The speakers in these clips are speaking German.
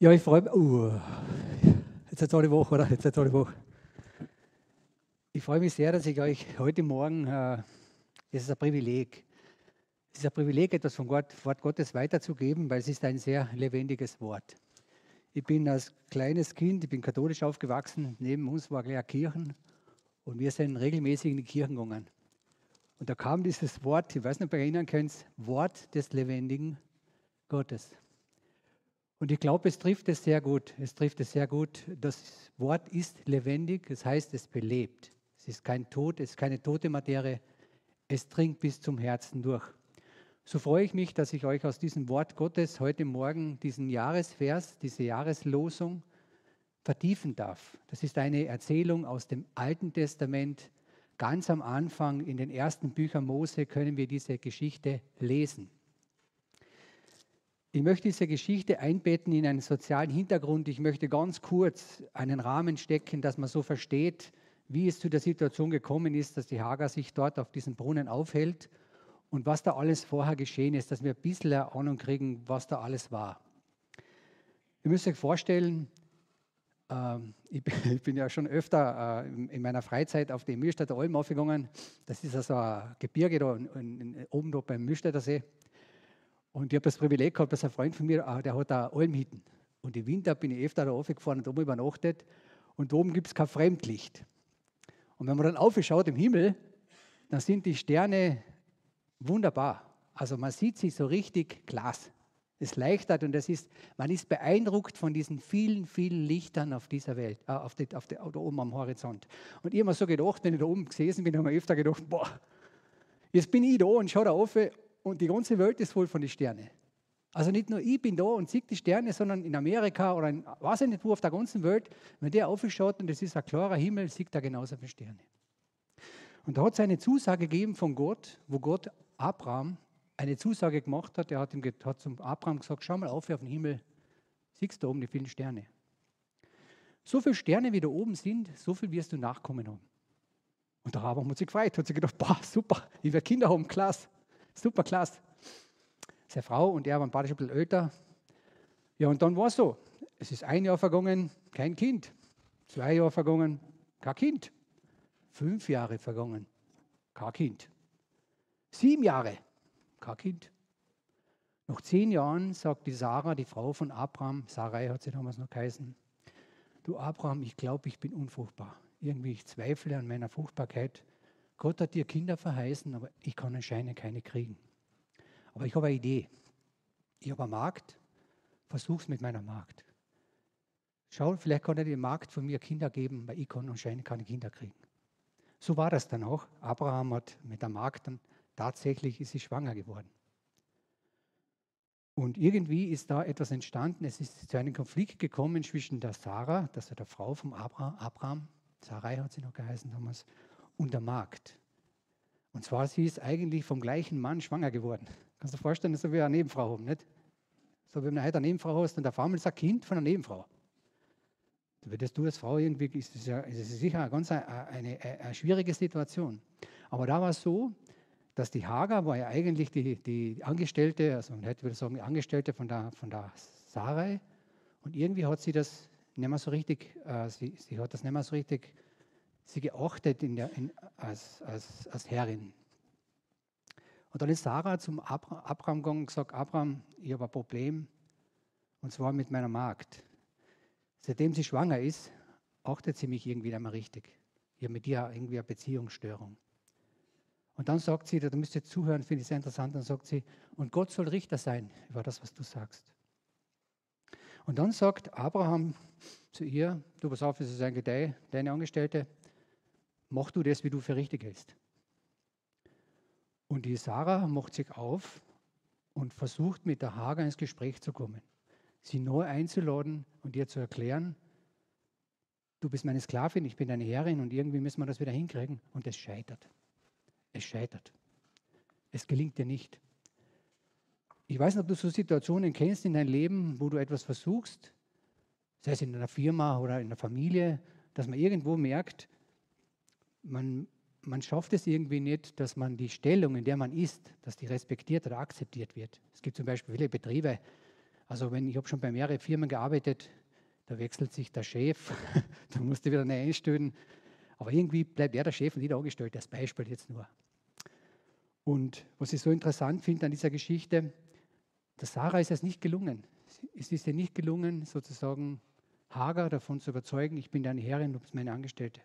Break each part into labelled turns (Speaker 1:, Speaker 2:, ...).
Speaker 1: Ja, ich freue mich. Uh, jetzt eine tolle Woche, oder? Jetzt eine tolle Woche. Ich freue mich sehr, dass ich euch heute Morgen, äh, es ist ein Privileg, es ist ein Privileg, etwas vom Wort, Wort Gottes weiterzugeben, weil es ist ein sehr lebendiges Wort. Ich bin als kleines Kind, ich bin katholisch aufgewachsen, neben uns war gleich Kirchen und wir sind regelmäßig in die Kirchen gegangen. Und da kam dieses Wort, ich weiß nicht, ob ihr erinnern könnt, Wort des lebendigen Gottes. Und ich glaube, es trifft es sehr gut. Es trifft es sehr gut. Das Wort ist lebendig, das heißt, es belebt. Es ist kein Tod, es ist keine tote Materie. Es dringt bis zum Herzen durch. So freue ich mich, dass ich euch aus diesem Wort Gottes heute Morgen diesen Jahresvers, diese Jahreslosung vertiefen darf. Das ist eine Erzählung aus dem Alten Testament. Ganz am Anfang in den ersten Büchern Mose können wir diese Geschichte lesen. Ich möchte diese Geschichte einbetten in einen sozialen Hintergrund. Ich möchte ganz kurz einen Rahmen stecken, dass man so versteht, wie es zu der Situation gekommen ist, dass die Hager sich dort auf diesem Brunnen aufhält und was da alles vorher geschehen ist, dass wir ein bisschen eine Ahnung kriegen, was da alles war. Ihr müsst euch vorstellen, äh, ich, bin, ja schon öfter äh, in, in, meiner Freizeit auf die Mühlstädter Alm aufgegangen. Das ist also ein Gebirge da oben da beim Mühlstädter See. Und ich habe das Privileg gehabt, dass ein Freund von mir, ah, der hat da Almhütten. Und im Winter bin ich öfter da aufgefahren und oben übernachtet. Und oben gibt es kein Fremdlicht. Und wenn man dann aufschaut im Himmel, dann sind die Sterne wunderbar. Also man sieht sie so richtig Glas. Es leichtert und das ist, man ist beeindruckt von diesen vielen, vielen Lichtern auf dieser Welt, äh, auf, die, auf die, da oben am Horizont. Und ich habe mir so gedacht, wenn ich da oben gesessen bin, habe ich mir öfter gedacht, boah, jetzt bin ich da und schaue da auf und die ganze Welt ist voll von den Sternen. Also nicht nur ich bin da und sehe die Sterne, sondern in Amerika oder in, weiß ich nicht wo, auf der ganzen Welt, wenn der aufschaut und es ist ein klarer Himmel, sieht er genauso viele Sterne. Und da hat es eine Zusage gegeben von Gott, wo Gott Abraham eine Zusage gemacht hat. Er hat, ihm, hat zum Abraham gesagt, schau mal auf auf den Himmel, siehst du oben die vielen Sterne. So viele Sterne, wie da oben sind, so viel wirst du Nachkommen haben. Und der Abraham hat sich gefreut, hat sich gedacht, boah, super, ich werde Kinder haben, klasse. Super klasse. Seine Frau und er waren beide schon ein bisschen älter. Ja, und dann war es so. Es ist ein Jahr vergangen, kein Kind. Zwei Jahre vergangen, kein Kind. Fünf Jahre vergangen, kein Kind. Sieben Jahre, kein Kind. Nach zehn Jahren sagt die Sarah, die Frau von Abraham, Sarai hat sie damals noch geheißen, du Abraham, ich glaube, ich bin unfruchtbar. Irgendwie, ich zweifle an meiner Fruchtbarkeit. Gott hat dir Kinder verheißen, aber ich kann anscheinend keine kriegen. Aber ich habe eine Idee. Ich habe eine Markt, versuch's mit meiner Markt. Schau, vielleicht kann er die Markt von mir Kinder geben, weil ich kann anscheinend keine Kinder kriegen. So war das dann auch. Abraham hat mit der Markt dann tatsächlich ist sie schwanger geworden. Und irgendwie ist da etwas entstanden. Es ist zu einem Konflikt gekommen zwischen der Sarah, das war der Frau von Abraham, Sarai hat sie noch geheißen damals, und der Magd. Und zwar, sie ist eigentlich vom gleichen Mann schwanger geworden. Kannst du dir vorstellen, so wie eine Nebenfrau haben, nicht? So wie wenn du heute eine Nebenfrau hast und der Famel ist ein Kind von einer Nebenfrau. Da würdest du als Frau irgendwie, ist das, ja, ist das sicher eine ganz eine, eine, eine, schwierige Situation. Aber da war es so, dass die Hagar war ja eigentlich die, die Angestellte, also man hätte sagen, die Angestellte von der, von der Sarai. Und irgendwie hat sie das nicht mehr so richtig, äh, sie, sie hat das nicht mehr so richtig sie geachtet in der, in, als, als, als Herrin. Und dann ist Sarah zum Abraham gegangen und gesagt, Abraham, ich habe ein Problem, und zwar mit meiner Magd. Seitdem sie schwanger ist, achtet sie mich irgendwie mehr richtig. Ich habe mit ihr irgendwie eine Beziehungsstörung. Und dann sagt sie, da müsst ihr zuhören, finde ich sehr interessant, dann sagt sie, und Gott soll Richter sein über das, was du sagst. Und dann sagt Abraham zu ihr, du pass auf, es ist ein Gedeih, deine Angestellte, mach du das, wie du für richtig hältst. Und die Sarah macht sich auf und versucht mit der Hagar ins Gespräch zu kommen, sie neu einzuladen und ihr zu erklären, du bist meine Sklavin, ich bin deine Herrin und irgendwie müssen wir das wieder hinkriegen. Und es scheitert. Es scheitert. Es gelingt dir nicht. Ich weiß nicht, ob du so Situationen kennst in deinem Leben, wo du etwas versuchst, sei es in einer Firma oder in der Familie, dass man irgendwo merkt, man, man schafft es irgendwie nicht, dass man die Stellung, in der man ist, dass die respektiert oder akzeptiert wird. Es gibt zum Beispiel viele Betriebe, Also wenn ich habe schon bei mehreren Firmen gearbeitet, da wechselt sich der Chef, da musste wieder neu einstellen. Aber irgendwie bleibt er der Chef und nicht angestellt, das Beispiel jetzt nur. Und was ich so interessant finde an dieser Geschichte, der Sarah ist es nicht gelungen. Es ist ihr nicht gelungen, sozusagen Hagar davon zu überzeugen, ich bin deine Herrin, du bist meine Angestellte.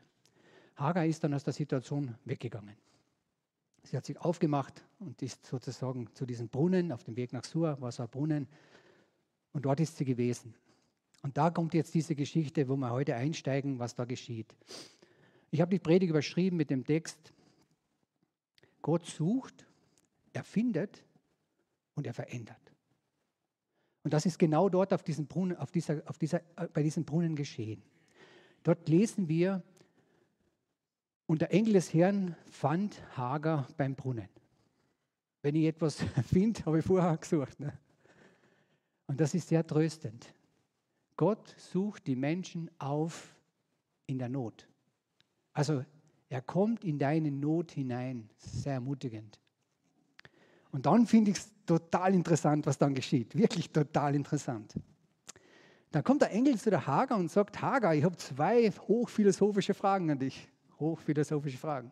Speaker 1: Hagar ist dann aus der Situation weggegangen. Sie hat sich aufgemacht und ist sozusagen zu diesem Brunnen, auf dem Weg nach Sur war Brunnen, und dort ist sie gewesen. Und da kommt jetzt diese Geschichte, wo wir heute einsteigen, was da geschieht. Ich habe die Predigt überschrieben mit dem Text, Gott sucht, er findet und er verändert. Und das ist genau dort auf diesem Brunnen, auf dieser, auf dieser, äh, bei diesem Brunnen geschehen. Dort lesen wir, und der Engel des Herrn fand Hagar beim Brunnen. Wenn ich etwas finde, habe ich vorher gesucht. Ne? Und das ist sehr tröstend. Gott sucht die Menschen auf in der Not. Also er kommt in deine Not hinein. Sehr ermutigend. Und dann finde ich es total interessant, was dann geschieht. Wirklich total interessant. Dann kommt der Engel zu der Hagar und sagt, Hagar, ich habe zwei hochphilosophische Fragen an dich. Hochphilosophische Fragen.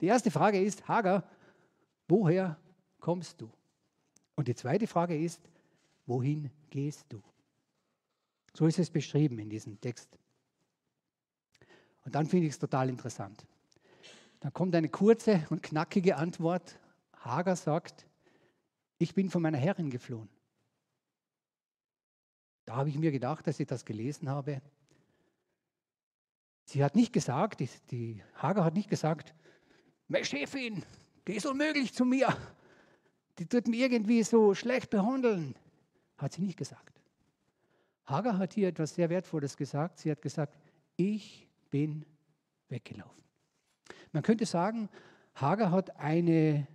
Speaker 1: Die erste Frage ist, Hagar, woher kommst du? Und die zweite Frage ist, wohin gehst du? So ist es beschrieben in diesem Text. Und dann finde ich es total interessant. Dann kommt eine kurze und knackige Antwort. Hagar sagt, ich bin von meiner Herrin geflohen. Da habe ich mir gedacht, dass ich das gelesen habe. Sie hat nicht gesagt, die, die Hagar hat nicht gesagt, meine Chefin, die ist unmöglich zu mir. Die tut mich irgendwie so schlecht behandeln. Hat sie nicht gesagt. Hagar hat hier etwas sehr Wertvolles gesagt. Sie hat gesagt, ich bin weggelaufen. Man könnte sagen, Hagar hat eine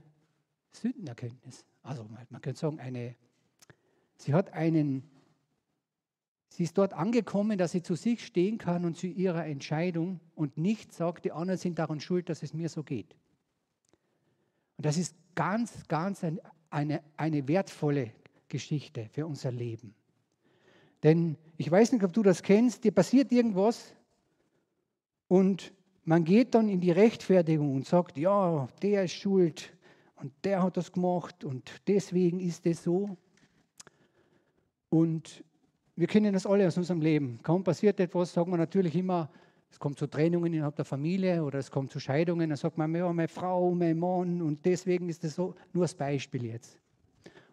Speaker 1: Sündenerkenntnis. Also man könnte sagen, eine, sie hat einen, sie ist dort angekommen, dass sie zu sich stehen kann und zu ihrer Entscheidung und nicht sagt, die anderen sind daran schuld, dass es mir so geht. Und das ist ganz, ganz ein, eine, eine wertvolle Geschichte für unser Leben. Denn ich weiß nicht, ob du das kennst, dir passiert irgendwas und man geht dann in die Rechtfertigung und sagt, ja, der ist schuld und der hat das gemacht und deswegen ist es so. Und wir kennen das alle aus unserem Leben. Kaum passiert etwas, sagen wir natürlich immer, es kommt zu Trennungen innerhalb der Familie oder es kommt zu Scheidungen, dann sagt man, ja, meine Frau, mein Mann und deswegen ist es so. Nur als Beispiel jetzt.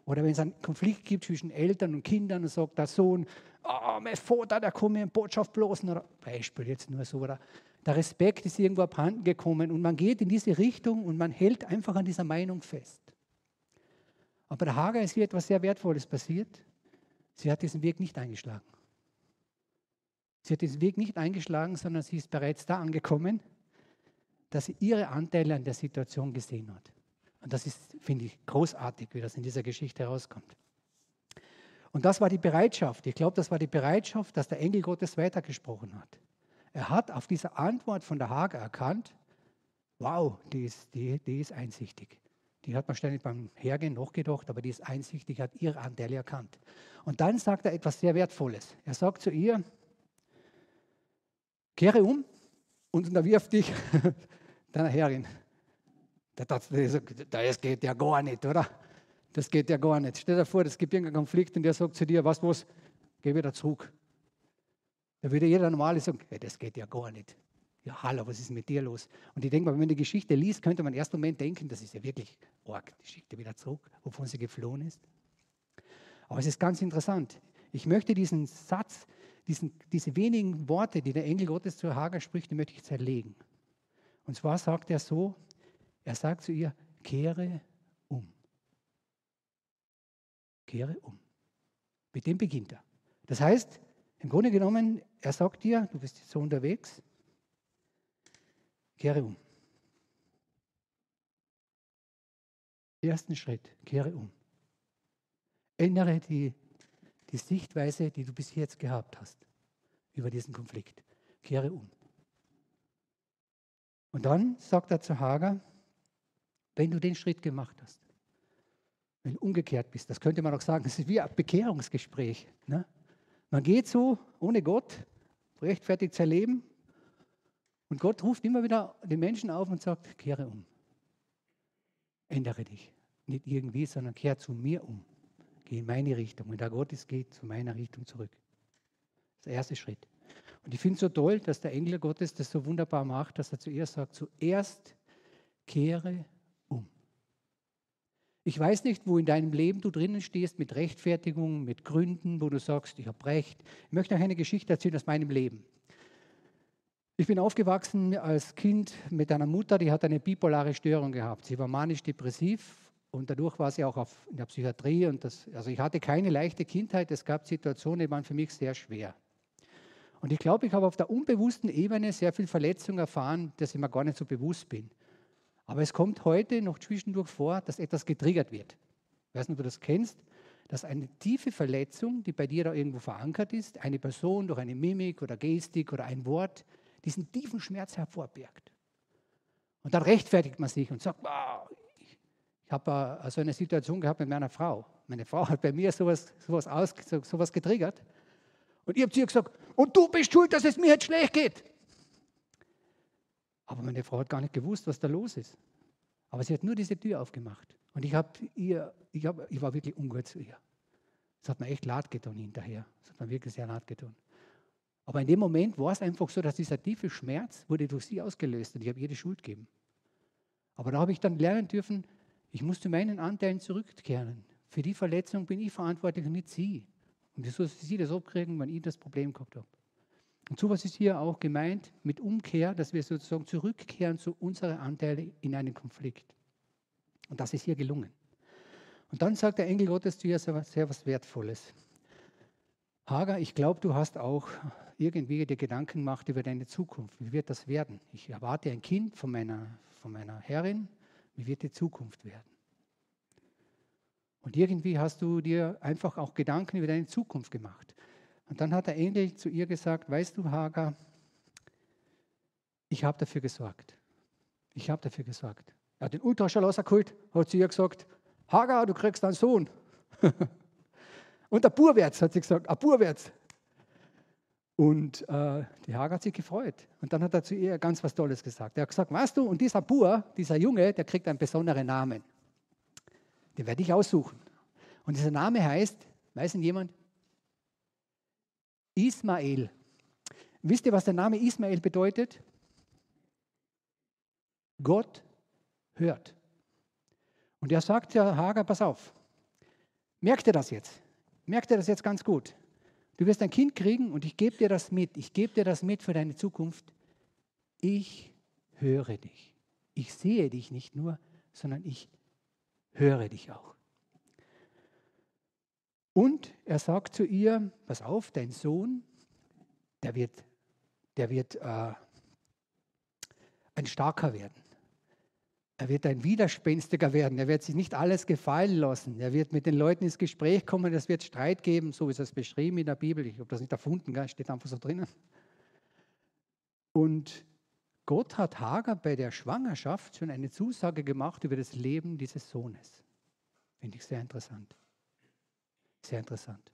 Speaker 1: Oder wenn es einen Konflikt gibt zwischen Eltern und Kindern und sagt der Sohn, oh, mein Vater, der kommt mir in Botschaft bloßen. Oder Beispiel jetzt nur so. Oder der Respekt ist irgendwo abhanden gekommen und man geht in diese Richtung und man hält einfach an dieser Meinung fest. Aber der Hager ist hier etwas sehr Wertvolles passiert. Sie hat diesen Weg nicht eingeschlagen. Sie hat diesen Weg nicht eingeschlagen, sondern sie ist bereits da angekommen, dass sie ihre Anteile an der Situation gesehen hat. Und das ist, finde ich, großartig, wie das in dieser Geschichte herauskommt. Und das war die Bereitschaft. Ich glaube, das war die Bereitschaft, dass der Engel Gottes weitergesprochen hat. Er hat auf diese Antwort von der Hager erkannt, wow, die ist, die, die ist einsichtig. Die hat man ständig beim Hergehen noch gedacht, aber die ist einsichtig, hat ihre Anteile erkannt. Und dann sagt er etwas sehr Wertvolles. Er sagt zu ihr, kehre um und unterwirf dich deiner Herrin. Das geht ja gar nicht, oder? Das geht ja gar nicht. Stell dir vor, es gibt irgendeinen Konflikt und der sagt zu dir, was, was, geh wieder zurück. Da würde jeder Normale sagen, hey, das geht ja gar nicht. Ja, hallo, was ist mit dir los? Und ich denke mal, wenn man die Geschichte liest, könnte man im ersten Moment denken, das ist ja wirklich arg. Die schickt er wieder zurück, wovon sie geflohen ist. Aber es ist ganz interessant. Ich möchte diesen Satz, diesen, diese wenigen Worte, die der Engel Gottes zu Hagar spricht, die möchte ich zerlegen. Und zwar sagt er so, er sagt zu ihr, kehre um. Kehre um. Mit dem beginnt er. Das heißt, im Grunde genommen, er sagt dir, du bist jetzt so unterwegs, kehre um. Ersten Schritt, kehre um. Ändere die, die Sichtweise, die du bis jetzt gehabt hast über diesen Konflikt. Kehre um. Und dann sagt er zu Hager, wenn du den Schritt gemacht hast, wenn du umgekehrt bist. Das könnte man auch sagen, es ist wie ein Bekehrungsgespräch. Ne? Man geht so ohne Gott, rechtfertigt sein Leben und Gott ruft immer wieder den Menschen auf und sagt, kehre um. Ändere dich. Nicht irgendwie, sondern kehre zu mir um. Geh in meine Richtung. Und da Gott ist, geht zu meiner Richtung zurück. Das ist der erste Schritt. Und ich finde es so toll, dass der Engel Gottes das so wunderbar macht, dass er zuerst sagt, zuerst kehre um. Ich weiß nicht, wo in deinem Leben du drinnen stehst mit Rechtfertigung, mit Gründen, wo du sagst, ich habe Recht. Ich möchte euch eine Geschichte erzählen aus meinem Leben. Ich bin aufgewachsen als Kind mit einer Mutter, die hat eine bipolare Störung gehabt. Sie war manisch-depressiv und dadurch war sie auch auf, in der Psychiatrie. Und das, also ich hatte keine leichte Kindheit. Es gab Situationen, die waren für mich sehr schwer. Und ich glaube, ich habe auf der unbewussten Ebene sehr viel Verletzung erfahren, dass ich mir gar nicht so bewusst bin. Aber es kommt heute noch zwischendurch vor, dass etwas getriggert wird. Ich weiß nicht, ob du das kennst, dass eine tiefe Verletzung, die bei dir da irgendwo verankert ist, eine Person durch eine Mimik oder Gestik oder ein Wort, diesen tiefen Schmerz hervorbirgt. Und dann rechtfertigt man sich und sagt, wow, ich, habe äh, so eine Situation gehabt mit meiner Frau. Meine Frau hat bei mir sowas, sowas, aus, sowas getriggert. Und ich habe zu ihr gesagt, und du bist schuld, dass es mir jetzt schlecht geht. Aber meine Frau hat gar nicht gewusst, was da los ist. Aber sie hat nur diese Tür aufgemacht. Und ich, hab ihr, ich, hab, ich war wirklich ungut zu ihr. Das hat mir echt leid getan hinterher. Das hat mir wirklich sehr leid getan. Aber in dem Moment war es einfach so, dass dieser tiefe Schmerz wurde durch sie ausgelöst und ich habe ihr die Schuld gegeben. Aber da habe ich dann lernen dürfen, ich musste meinen Anteilen zurückkehren. Für die Verletzung bin ich verantwortlich und nicht sie. Und wieso sie das abkriegen, wenn ich das Problem gehabt habe. Und sowas ist hier auch gemeint mit Umkehr, dass wir sozusagen zurückkehren zu unseren Anteilen in einen Konflikt. Und das ist hier gelungen. Und dann sagt der Engel Gottes zu ihr sehr was Wertvolles. Hager, ich glaube, du hast auch irgendwie dir Gedanken gemacht über deine Zukunft. Wie wird das werden? Ich erwarte ein Kind von meiner, von meiner Herrin. Wie wird die Zukunft werden? Und irgendwie hast du dir einfach auch Gedanken über deine Zukunft gemacht. Und dann hat der Engel zu ihr gesagt, weißt du, Hager, ich habe dafür gesorgt. Ich habe dafür gesorgt. Er hat den Ultraschall rausgeholt, hat zu ihr gesagt, Hagar, du kriegst einen Sohn. Und der Burwärts hat sie gesagt, ein Burwärts. Und äh, die Hager hat sich gefreut. Und dann hat er zu ihr ganz was Tolles gesagt. Er hat gesagt, weißt du, und dieser Bur, dieser Junge, der kriegt einen besonderen Namen. Den werde ich aussuchen. Und dieser Name heißt, weiß denn jemand? Ismael. Wisst ihr, was der Name Ismael bedeutet? Gott hört. Und er sagt ja, Hager, pass auf. Merkt ihr das jetzt? Merkt ihr das jetzt ganz gut? Du wirst ein Kind kriegen und ich gebe dir das mit. Ich gebe dir das mit für deine Zukunft. Ich höre dich. Ich sehe dich nicht nur, sondern ich höre dich auch. Und er sagt zu ihr, pass auf, dein Sohn, der wird, der wird äh, ein starker werden. Er wird ein Widerspenstiger werden. Er wird sich nicht alles gefallen lassen. Er wird mit den Leuten ins Gespräch kommen. Es wird Streit geben, so ist es beschrieben in der Bibel. Ich habe das nicht erfunden, gell? steht einfach so drinnen. Und Gott hat Hagar bei der Schwangerschaft schon eine Zusage gemacht über das Leben dieses Sohnes. Finde ich sehr interessant. Sehr interessant.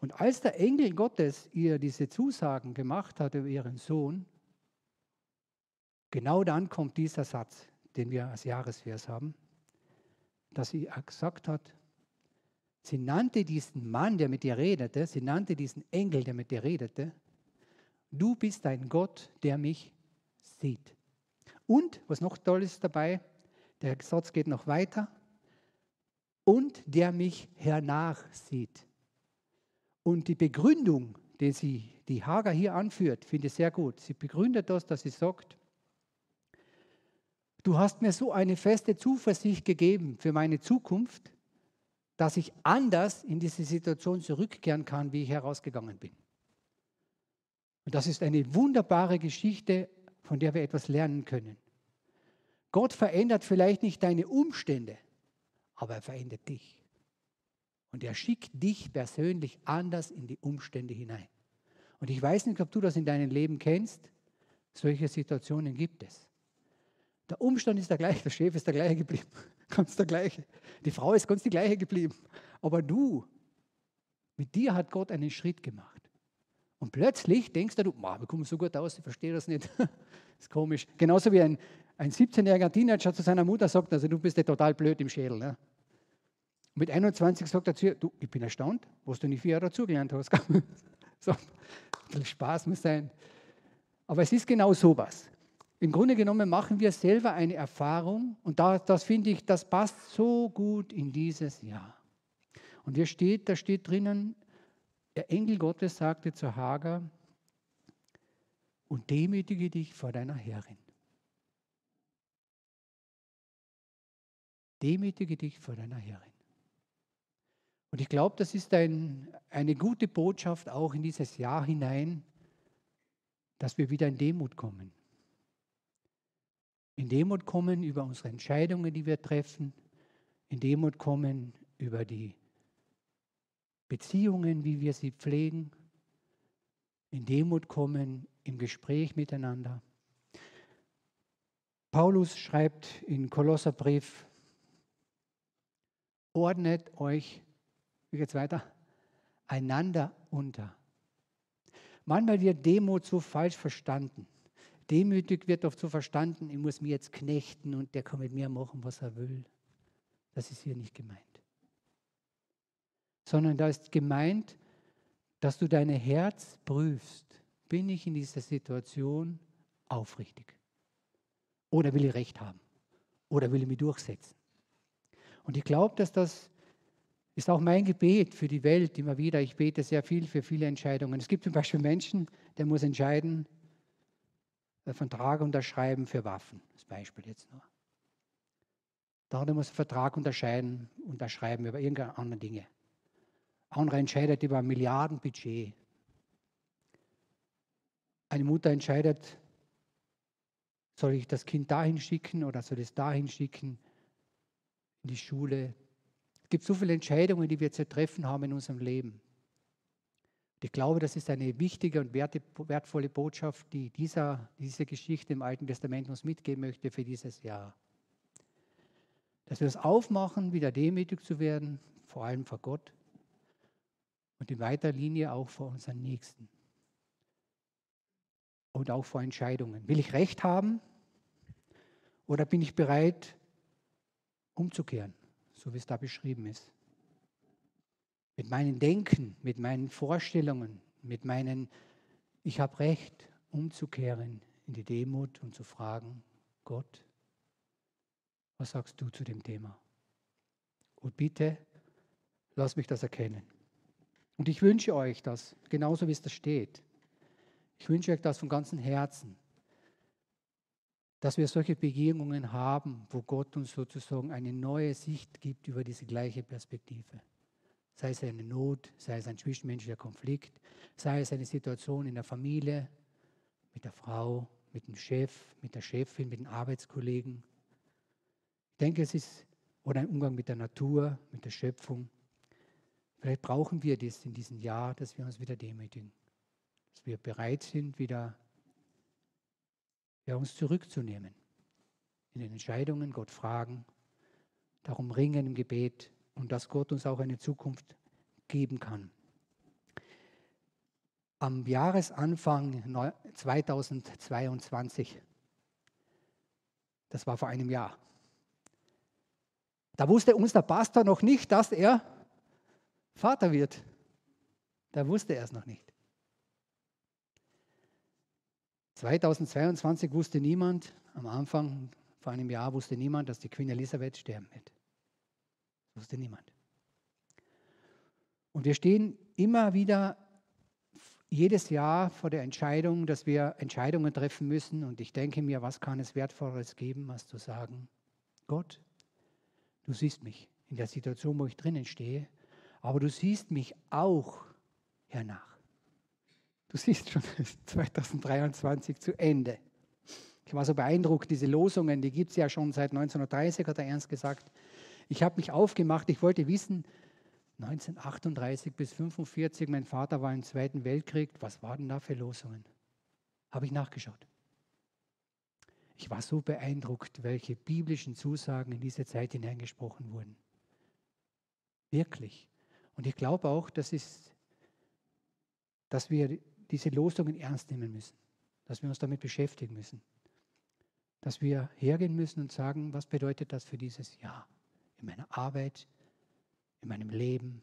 Speaker 1: Und als der Engel Gottes ihr diese Zusagen gemacht hat über ihren Sohn, Genau dann kommt dieser Satz, den wir als Jahresvers haben, dass sie gesagt hat, sie nannte diesen Mann, der mit ihr redete, sie nannte diesen Engel, der mit dir redete, du bist ein Gott, der mich sieht. Und, was noch toll ist dabei, der Satz geht noch weiter, und der mich hernach sieht. Und die Begründung, die sie, die Hager hier anführt, finde ich sehr gut. Sie begründet das, dass sie sagt, Du hast mir so eine feste Zuversicht gegeben für meine Zukunft, dass ich anders in diese Situation zurückkehren kann, wie ich herausgegangen bin. Und das ist eine wunderbare Geschichte, von der wir etwas lernen können. Gott verändert vielleicht nicht deine Umstände, aber er verändert dich. Und er schickt dich persönlich anders in die Umstände hinein. Und ich weiß nicht, ob du das in deinem Leben kennst. Solche Situationen gibt es. Der Umstand ist der gleiche, der Chef ist der gleiche geblieben. Ganz der gleiche. Die Frau ist ganz die gleiche geblieben. Aber du, mit dir hat Gott einen Schritt gemacht. Und plötzlich denkst du, wir kommen so gut aus, ich verstehe das nicht. das ist komisch. Genauso wie ein, ein 17-jähriger Teenager zu seiner Mutter sagt, also du bist ja total blöd im Schädel. Ne? Mit 21 sagt er zu ihr, du, ich bin erstaunt, was du nicht vier Jahre dazugelernt hast. so, Spaß muss sein. Aber es ist genau sowas. Im Grunde genommen machen wir selber eine Erfahrung und da, das finde ich, das passt so gut in dieses Jahr. Und hier steht, da steht drinnen, der Engel Gottes sagte zu Hagar, und demütige dich vor deiner Herrin. Demütige dich vor deiner Herrin. Und ich glaube, das ist ein, eine gute Botschaft auch in dieses Jahr hinein, dass wir wieder in Demut kommen. In Demut kommen über unsere Entscheidungen, die wir treffen. In Demut kommen über die Beziehungen, wie wir sie pflegen, in Demut kommen, im Gespräch miteinander. Paulus schreibt in Kolosserbrief, ordnet euch, wie geht's weiter, einander unter. Manchmal wird Demut so falsch verstanden. Demütig wird oft so verstanden, ich muss mir jetzt knechten und der kann mit mir machen, was er will. Das ist hier nicht gemeint sondern da ist gemeint, dass du dein Herz prüfst. Bin ich in dieser Situation aufrichtig? Oder will ich Recht haben? Oder will ich mich durchsetzen? Und ich glaube, dass das ist auch mein Gebet für die Welt immer wieder. Ich bete sehr viel für viele Entscheidungen. Es gibt zum Beispiel Menschen, der muss entscheiden, Vertrag unterschreiben für Waffen. Das Beispiel jetzt nur. Der muss einen Vertrag unterscheiden, unterschreiben über irgendeine andere Dinge. Andere entscheidet über ein Milliardenbudget. Eine Mutter entscheidet, soll ich das Kind dahin schicken oder soll es dahin schicken, in die Schule. Es gibt so viele Entscheidungen, die wir zu treffen haben in unserem Leben. Ich glaube, das ist eine wichtige und wertvolle Botschaft, die dieser, diese Geschichte im Alten Testament uns mitgeben möchte für dieses Jahr. Dass wir uns aufmachen, wieder demütig zu werden, vor allem vor Gott und in weiter Linie auch vor unseren Nächsten. Und auch vor Entscheidungen. Will ich Recht haben oder bin ich bereit, umzukehren, so wie es da beschrieben ist? Mit meinen Denken, mit meinen Vorstellungen, mit meinen, ich habe Recht, umzukehren in die Demut und zu fragen, Gott, was sagst du zu dem Thema? Und bitte, lass mich das erkennen. Und ich wünsche euch das, genauso wie es da steht. Ich wünsche euch das von ganzem Herzen, dass wir solche Begegnungen haben, wo Gott uns sozusagen eine neue Sicht gibt über diese gleiche Perspektive. Sei es eine Not, sei es ein zwischenmenschlicher Konflikt, sei es eine Situation in der Familie, mit der Frau, mit dem Chef, mit der Chefin, mit den Arbeitskollegen. Ich denke, es ist, oder ein Umgang mit der Natur, mit der Schöpfung. Vielleicht brauchen wir das in diesem Jahr, dass wir uns wieder demütigen. Dass wir bereit sind, wieder ja, uns zurückzunehmen. In den Entscheidungen Gott fragen, darum ringen im Gebet und dass Gott uns auch eine Zukunft geben kann. Am Jahresanfang 2022, das war vor einem Jahr, da wusste uns der Pastor noch nicht, dass er Vater wird. Da wusste er es noch nicht. 2022 wusste niemand, am Anfang vor einem Jahr wusste niemand, dass die Queen Elisabeth sterben wird. Das wusste niemand. Und wir stehen immer wieder jedes Jahr vor der Entscheidung, dass wir Entscheidungen treffen müssen. Und ich denke mir, was kann es Wertvolleres geben, als zu sagen, Gott, du siehst mich in der Situation, wo ich drinnen stehe aber du siehst mich auch hernach. Du siehst schon 2023 zu Ende. Ich war so beeindruckt, diese Losungen, die gibt es ja schon seit 1930, hat er ernst gesagt. Ich habe mich aufgemacht, ich wollte wissen, 1938 bis 1945, mein Vater war im Zweiten Weltkrieg, was waren da für Losungen? Habe ich nachgeschaut. Ich war so beeindruckt, welche biblischen Zusagen in diese Zeit hineingesprochen wurden. Wirklich. Und ich glaube auch, dass, es, dass wir diese Losungen ernst nehmen müssen, dass wir uns damit beschäftigen müssen, dass wir hergehen müssen und sagen, was bedeutet das für dieses Jahr in meiner Arbeit, in meinem Leben?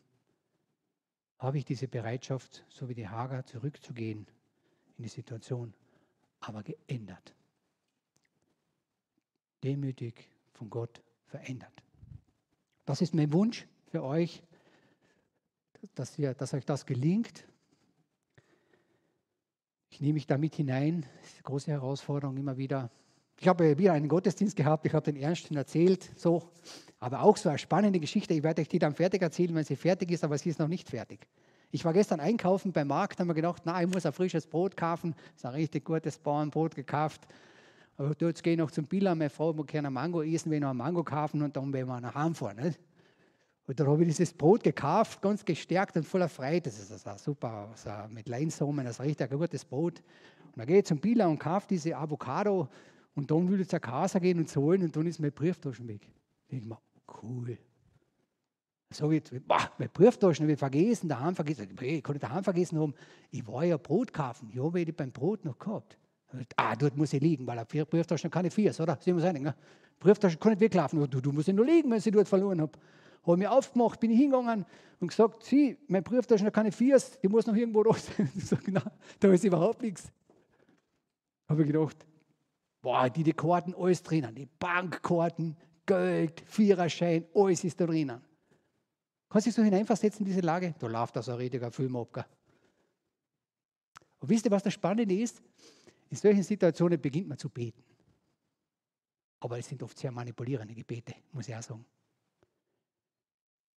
Speaker 1: Habe ich diese Bereitschaft, so wie die Hager, zurückzugehen in die Situation, aber geändert? Demütig von Gott verändert. Das ist mein Wunsch für euch, dass, ihr, dass euch das gelingt. Ich nehme mich da mit hinein. Das ist eine große Herausforderung immer wieder. Ich habe wieder einen Gottesdienst gehabt, ich habe den Ernsten erzählt, so, aber auch so eine spannende Geschichte. Ich werde euch die dann fertig erzählen, wenn sie fertig ist, aber sie ist noch nicht fertig. Ich war gestern einkaufen beim Markt, habe mir gedacht, na, ich muss ein frisches Brot kaufen. Das ist ein richtig gutes Bauernbrot gekauft. Aber jetzt gehe ich noch zum Billa, meine Frau muss gerne Mango essen, wenn wir ein Mango kaufen und dann werden wir nach Hause fahren. Nicht? Und dann habe ich dieses Brot gekauft, ganz gestärkt und voller Freude. Das ist also super, so mit Leinsamen, das ist ein richtig gutes Brot. Und dann gehe ich zum Billa und kaufe diese Avocado und dann will ich zur Kasse gehen und zahlen und dann ist mein Brieftaschen weg. Da denke ich mir, cool. So wie, boah, meine Brieftaschen habe ich vergessen, daheim vergessen. Ich kann nicht daheim vergessen haben. Ich war ja Brot kaufen. Ja, habe ich beim Brot noch gehabt. Ah, dort muss ich liegen, weil vier Brieftaschen keine vier, oder? Sie muss sagen, ne? Brieftaschen kann nicht weglaufen. Du, du musst ja nur liegen, wenn ich sie dort verloren habe. Habe mich aufgemacht, bin ich hingegangen und gesagt, sie, mein Brieftasche noch keine Viers, die muss noch irgendwo raus. Ich sage, nein, da ist überhaupt nichts. Habe ich gedacht, boah, die, die Karten, alles drinnen, die Bankkarten, Geld, Viererschein, alles ist da drinnen. Kannst du dich so hineinversetzen in diese Lage? Da läuft das ein richtiger Film ab. Und wisst ihr, was das Spannende ist? In solchen Situationen beginnt man zu beten. Aber es sind oft sehr manipulierende Gebete, muss ich auch sagen.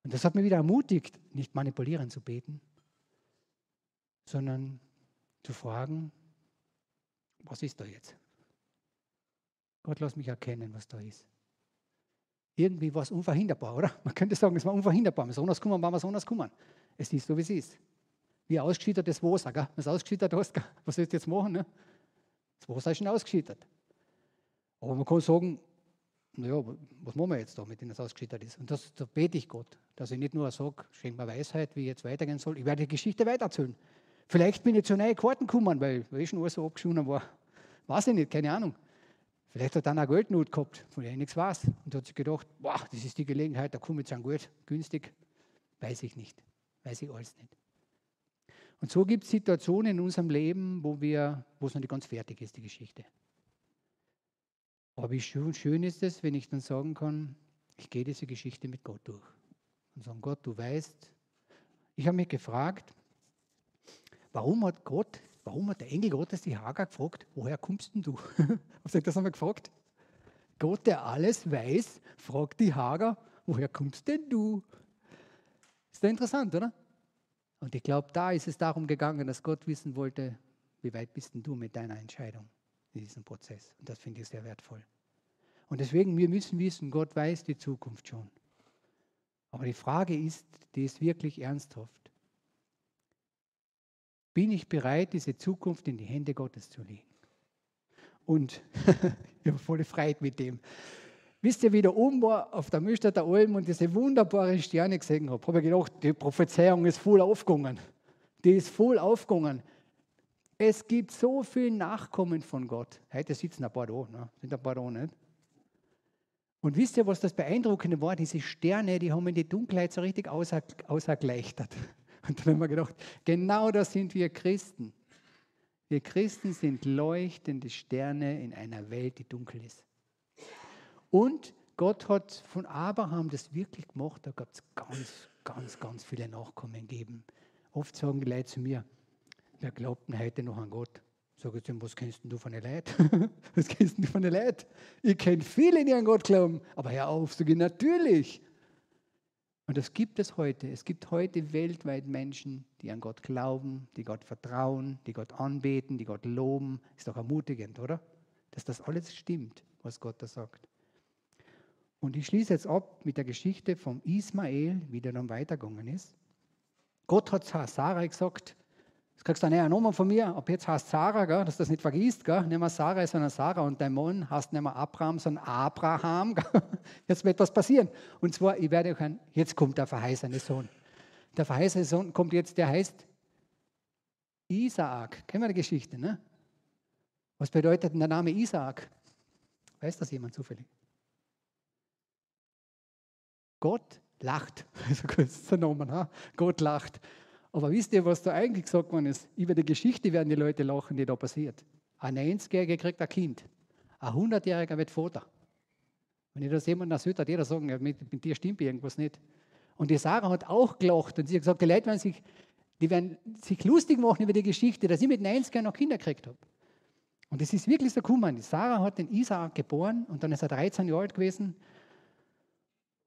Speaker 1: Und das hat mich wieder ermutigt, nicht manipulierend zu beten, sondern zu fragen, was ist da jetzt? Gott, lass mich erkennen, was da ist. Irgendwie war es unverhinderbar, oder? Man könnte sagen, es war unverhinderbar. Wir sind anders kommen, waren wir anders kommen. Es ist so, wie es ist. Wie ausgeschüttetes Wasser, gell? Wenn es ausgeschüttet hast, was sollst du jetzt machen? Ne? Das Wasser ist schon ausgeschüttet. Aber man kann sagen, naja, was machen wir jetzt da, mit dem das ausgeschüttet ist? Und das, da bete ich Gott, dass ich nicht nur sage, schenk mir Weisheit, wie ich jetzt weitergehen soll. Ich werde die Geschichte weitererzählen. Vielleicht bin ich zu neuen Karten gekommen, weil, weil ich schon alles so abgeschonen war. Weiß ich nicht, keine Ahnung. Vielleicht hat er eine Goldnot gehabt, von ich nichts weiß. Und hat sich gedacht, boah, das ist die Gelegenheit, da komme ich zu einem Geld, günstig. Weiß ich nicht. Weiß ich alles nicht. Und so gibt es Situationen in unserem Leben, wo, wir, wo es noch nicht ganz fertig ist, die Geschichte. Aber wie schön, schön ist es, wenn ich dann sagen kann, ich gehe diese Geschichte mit Gott durch. Und sagen, Gott, du weißt, ich habe mich gefragt, warum hat Gott, warum hat der Engel Gottes die Hagar gefragt, woher kommst denn du? Was hat das einmal gefragt? Gott, der alles weiß, fragt die Hagar, woher kommst denn du? Ist doch interessant, oder? Und ich glaube, da ist es darum gegangen, dass Gott wissen wollte, wie weit bist denn du mit deiner Entscheidung? in diesem Prozess. Und das finde ich sehr wertvoll. Und deswegen, wir müssen wissen, Gott weiß die Zukunft schon. Aber die Frage ist, die ist wirklich ernsthaft. Bin ich bereit, diese Zukunft in die Hände Gottes zu legen? Und ich habe volle Freude mit dem. Wisst ihr, wie der oben war auf der Mühlstädter Alm und diese wunderbaren Sterne gesehen habe, habe ich gedacht, die Prophezeiung ist voll aufgegangen. Die ist voll aufgegangen. Es gibt so viel Nachkommen von Gott. Heute sitzen ein paar da, ne? sind ein paar da nicht. Und wisst ihr, was das Beeindruckende war? Diese Sterne, die haben in die Dunkelheit so richtig außer, außergleichtert. Und dann haben wir gedacht, genau das sind wir Christen. Wir Christen sind leuchtende Sterne in einer Welt, die dunkel ist. Und Gott hat von Abraham das wirklich gemacht. Da gab es ganz, ganz, ganz viele Nachkommen gegeben. Oft sagen die Leute zu mir, Wer glaubt denn heute noch an Gott? Sag ich ihm, was kennst du von den Leuten? was kennst du von den Leuten? Ich kenne viele, die an Gott glauben. Aber hör auf, sag ich, natürlich. Und das gibt es heute. Es gibt heute weltweit Menschen, die an Gott glauben, die Gott vertrauen, die Gott anbeten, die Gott loben. Ist doch ermutigend, oder? Dass das alles stimmt, was Gott da sagt. Und ich schließe jetzt ab mit der Geschichte vom Ismael, wie der dann weitergegangen ist. Gott hat Sarah gesagt, Jetzt kriegst du eine Nummer von mir, ab jetzt heißt Sarah, gell, dass du das nicht vergisst. Gell? Nicht mehr Sarah, sondern Sarah. Und dein Mann heißt nicht mehr Abraham, sondern Abraham. Gell? Jetzt wird was passieren. Und zwar, ich werde euch jetzt kommt der verheißene Sohn. Der verheißene Sohn kommt jetzt, der heißt Isaak. Kennen wir die Geschichte, ne? Was bedeutet denn der Name Isaak? Weiß das jemand zufällig? Gott lacht. Also kurz der Name, ha? Gott lacht. Aber wisst ihr, was da eigentlich gesagt worden ist? Über die Geschichte werden die Leute lachen, die da passiert. Ein 90-Jähriger kriegt ein Kind. Ein 100-Jähriger wird Vater. Wenn ich das jemand erzählt, hat jeder sagen, mit, mit dir stimmt irgendwas nicht. Und die Sarah hat auch gelacht und sie hat gesagt, die Leute werden sich, die werden sich lustig machen über die Geschichte, dass ich mit 90 Jahren noch Kinder gekriegt habe. Und das ist wirklich so cool. Die Sarah hat den Isaak geboren und dann ist er 13 Jahre alt gewesen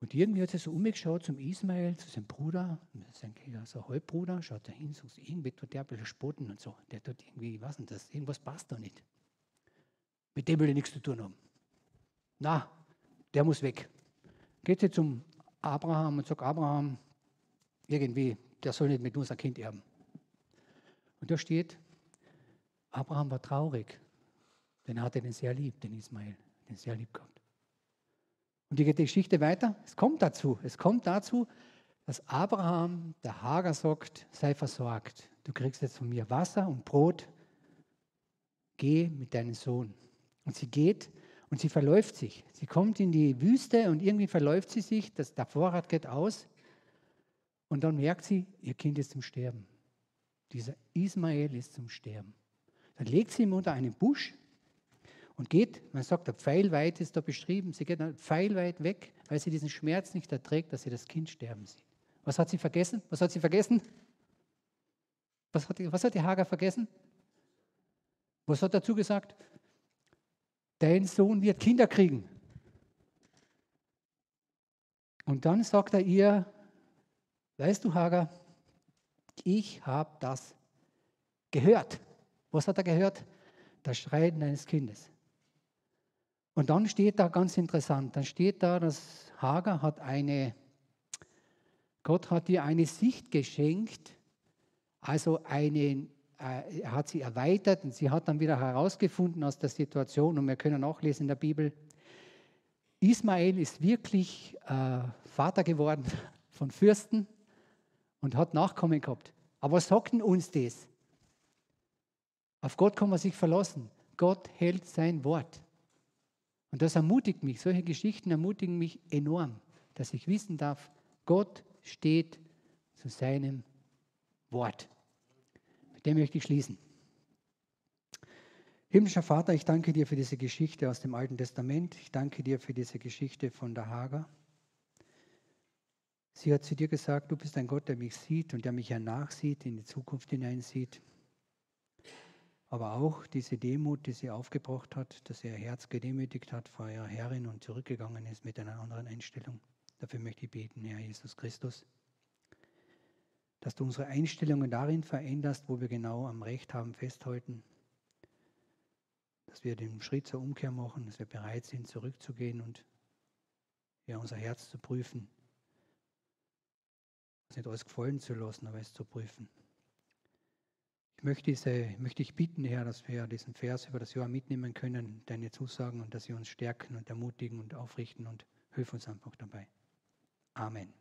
Speaker 1: und irgendwie hat er so umgeschaut zum Ismael, zu seinem Bruder, sein so Halbbruder, schaut da hin, so irgendwie tut der ein bisschen spotten und so. Der tut irgendwie, ich weiß nicht, das, irgendwas passt da nicht. Mit dem will ich nichts zu tun haben. Na, der muss weg. Geht sie zum Abraham und sagt, Abraham, irgendwie, der soll nicht mit uns ein Kind erben. Und da steht, Abraham war traurig, denn er hatte den sehr lieb, den Ismael, den sehr lieb gehabt. Und die Geschichte weiter. Es kommt dazu. Es kommt dazu, dass Abraham der Hager sagt, sei versorgt. Du kriegst jetzt von mir Wasser und Brot. Geh mit deinem Sohn. Und sie geht und sie verläuft sich. Sie kommt in die Wüste und irgendwie verläuft sie sich. Das, der Vorrat geht aus. Und dann merkt sie, ihr Kind ist zum Sterben. Dieser Ismael ist zum Sterben. Dann legt sie ihn unter einen Busch und geht, man sagt, der Pfeilweit ist da beschrieben, sie geht pfeilweit weg, weil sie diesen Schmerz nicht erträgt, dass sie das Kind sterben sieht. Was hat sie vergessen? Was hat sie vergessen? Was hat die, was hat die Hager vergessen? Was hat dazu gesagt? Dein Sohn wird Kinder kriegen. Und dann sagt er ihr, weißt du, Hager, ich habe das gehört. Was hat er gehört? Das Schreien eines Kindes. Und dann steht da ganz interessant, dann steht da, dass Hagar hat eine, Gott hat ihr eine Sicht geschenkt, also eine, äh, er hat sie erweitert und sie hat dann wieder herausgefunden aus der Situation, und wir können nachlesen in der Bibel, Ismael ist wirklich äh, Vater geworden von Fürsten und hat Nachkommen gehabt. Aber was sagt denn uns das? Auf Gott kann man sich verlassen. Gott hält sein Wort. Und das ermutigt mich, solche Geschichten ermutigen mich enorm, dass ich wissen darf, Gott steht zu seinem Wort. Mit dem möchte ich schließen. Himmlischer Vater, ich danke dir für diese Geschichte aus dem Alten Testament. Ich danke dir für diese Geschichte von der Hager. Sie hat zu dir gesagt, du bist ein Gott, der mich sieht und der mich ja nachsieht, in die Zukunft hineinsieht aber auch diese Demut, die sie aufgebracht hat, dass sie ihr Herz gedemütigt hat vor ihrer Herrin und zurückgegangen ist mit einer anderen Einstellung. Dafür möchte ich beten, Herr Jesus Christus, dass du unsere Einstellungen darin veränderst, wo wir genau am Recht haben, festhalten, dass wir den Schritt zur Umkehr machen, dass wir bereit sind, zurückzugehen und ja, unser Herz zu prüfen, es nicht alles gefallen zu lassen, aber es zu prüfen. Möchte, diese, möchte ich bitten, Herr, dass wir diesen Vers über das Jahr mitnehmen können, deine Zusagen und dass sie uns stärken und ermutigen und aufrichten und hilf uns einfach dabei. Amen.